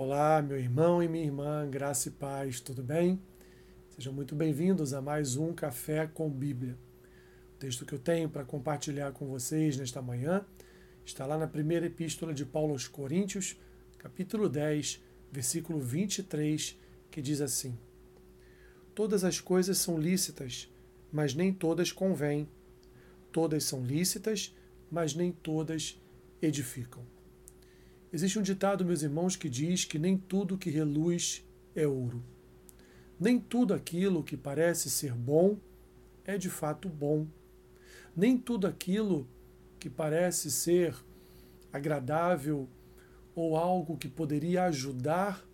Olá, meu irmão e minha irmã, graça e paz, tudo bem? Sejam muito bem-vindos a mais um Café com Bíblia. O texto que eu tenho para compartilhar com vocês nesta manhã está lá na primeira epístola de Paulo aos Coríntios, capítulo 10, versículo 23, que diz assim: Todas as coisas são lícitas, mas nem todas convêm. Todas são lícitas, mas nem todas edificam. Existe um ditado, meus irmãos, que diz que nem tudo que reluz é ouro. Nem tudo aquilo que parece ser bom é de fato bom. Nem tudo aquilo que parece ser agradável ou algo que poderia ajudar,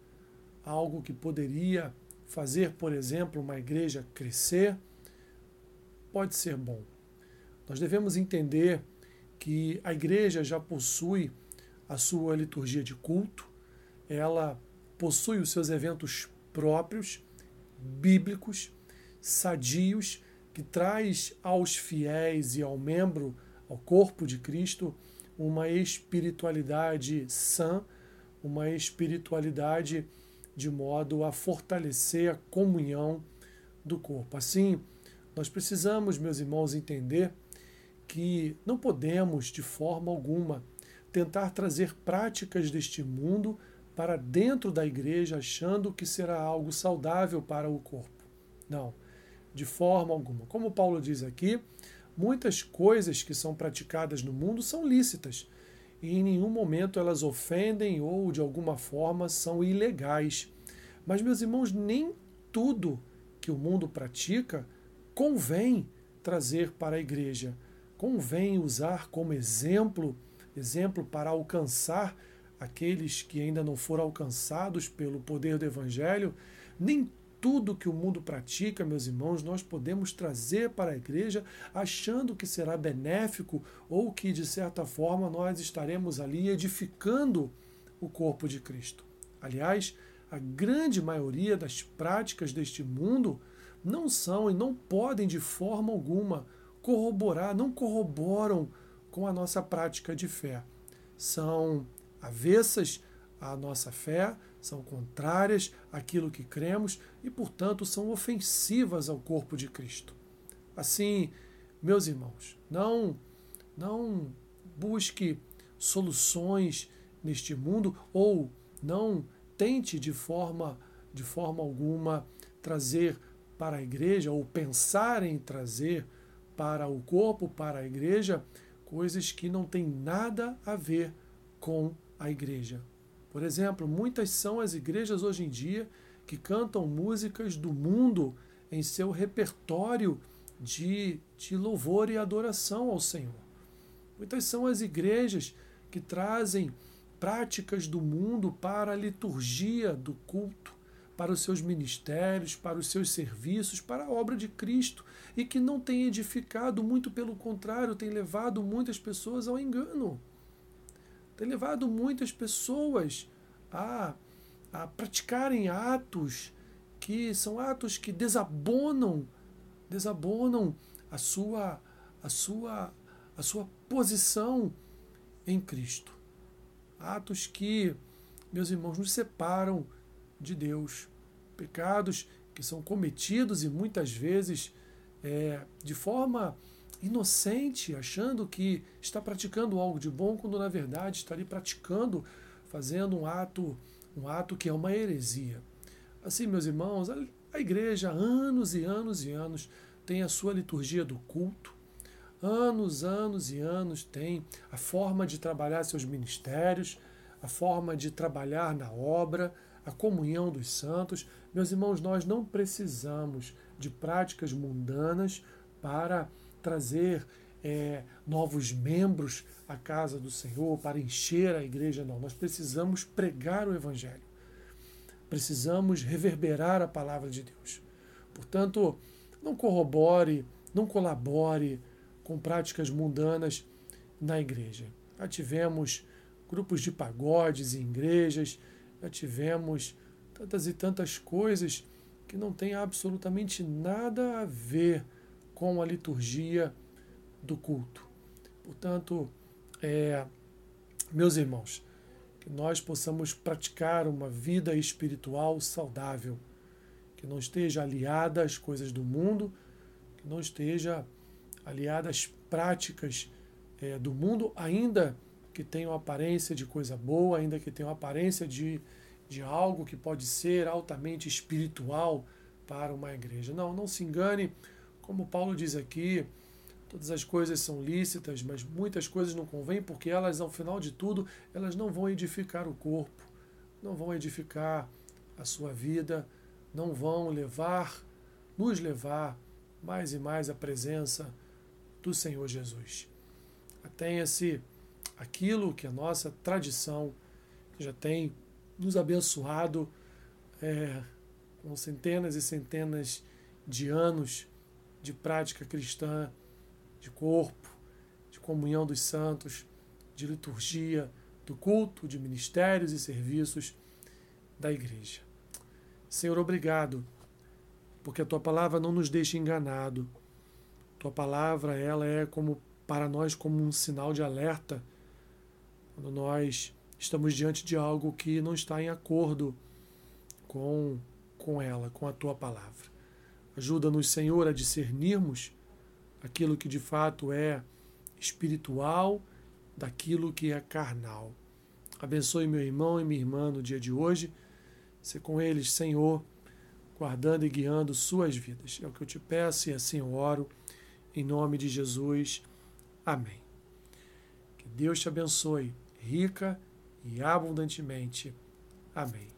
algo que poderia fazer, por exemplo, uma igreja crescer, pode ser bom. Nós devemos entender que a igreja já possui a sua liturgia de culto, ela possui os seus eventos próprios, bíblicos, sadios, que traz aos fiéis e ao membro, ao corpo de Cristo, uma espiritualidade sã, uma espiritualidade de modo a fortalecer a comunhão do corpo. Assim, nós precisamos, meus irmãos, entender que não podemos, de forma alguma, tentar trazer práticas deste mundo para dentro da igreja, achando que será algo saudável para o corpo. Não, de forma alguma. Como Paulo diz aqui, muitas coisas que são praticadas no mundo são lícitas e em nenhum momento elas ofendem ou de alguma forma são ilegais. Mas, meus irmãos, nem tudo que o mundo pratica convém trazer para a igreja. Convém usar como exemplo exemplo para alcançar aqueles que ainda não foram alcançados pelo poder do Evangelho, nem tudo que o mundo pratica, meus irmãos, nós podemos trazer para a igreja achando que será benéfico ou que, de certa forma, nós estaremos ali edificando o corpo de Cristo. Aliás, a grande maioria das práticas deste mundo não são e não podem de forma alguma corroborar, não corroboram com a nossa prática de fé. São avessas à nossa fé, são contrárias àquilo que cremos e, portanto, são ofensivas ao corpo de Cristo. Assim, meus irmãos, não não busque soluções neste mundo ou não tente de forma de forma alguma trazer para a igreja ou pensar em trazer para o corpo, para a igreja, coisas que não têm nada a ver com a igreja. Por exemplo, muitas são as igrejas hoje em dia que cantam músicas do mundo em seu repertório de, de louvor e adoração ao Senhor. Muitas são as igrejas que trazem práticas do mundo para a liturgia do culto para os seus ministérios, para os seus serviços, para a obra de Cristo e que não tem edificado, muito pelo contrário, tem levado muitas pessoas ao engano. Tem levado muitas pessoas a, a praticarem atos que são atos que desabonam, desabonam a sua a sua a sua posição em Cristo. Atos que, meus irmãos, nos separam de Deus. Pecados que são cometidos e muitas vezes é, de forma inocente, achando que está praticando algo de bom, quando na verdade está ali praticando, fazendo um ato, um ato que é uma heresia. Assim, meus irmãos, a, a igreja, anos e anos e anos, tem a sua liturgia do culto, anos, anos e anos tem a forma de trabalhar seus ministérios, a forma de trabalhar na obra, a comunhão dos santos. Meus irmãos, nós não precisamos de práticas mundanas para trazer é, novos membros à casa do Senhor, para encher a igreja, não. Nós precisamos pregar o Evangelho. Precisamos reverberar a palavra de Deus. Portanto, não corrobore, não colabore com práticas mundanas na igreja. Já tivemos grupos de pagodes em igrejas, já tivemos tantas e tantas coisas que não têm absolutamente nada a ver com a liturgia do culto. Portanto, é, meus irmãos, que nós possamos praticar uma vida espiritual saudável, que não esteja aliada às coisas do mundo, que não esteja aliada às práticas é, do mundo, ainda que tenham aparência de coisa boa, ainda que tenham aparência de, de algo que pode ser altamente espiritual para uma igreja. Não, não se engane, como Paulo diz aqui, Todas as coisas são lícitas, mas muitas coisas não convêm porque elas, ao final de tudo, elas não vão edificar o corpo, não vão edificar a sua vida, não vão levar, nos levar mais e mais à presença do Senhor Jesus. Atenha-se aquilo que a nossa tradição já tem nos abençoado é, com centenas e centenas de anos de prática cristã de corpo, de comunhão dos santos, de liturgia, do culto, de ministérios e serviços da igreja. Senhor, obrigado, porque a tua palavra não nos deixa enganado. Tua palavra, ela é como para nós como um sinal de alerta quando nós estamos diante de algo que não está em acordo com com ela, com a tua palavra. Ajuda-nos, Senhor, a discernirmos aquilo que de fato é espiritual daquilo que é carnal. Abençoe meu irmão e minha irmã no dia de hoje. Se com eles, Senhor, guardando e guiando suas vidas. É o que eu te peço e assim eu oro. Em nome de Jesus. Amém. Que Deus te abençoe rica e abundantemente. Amém.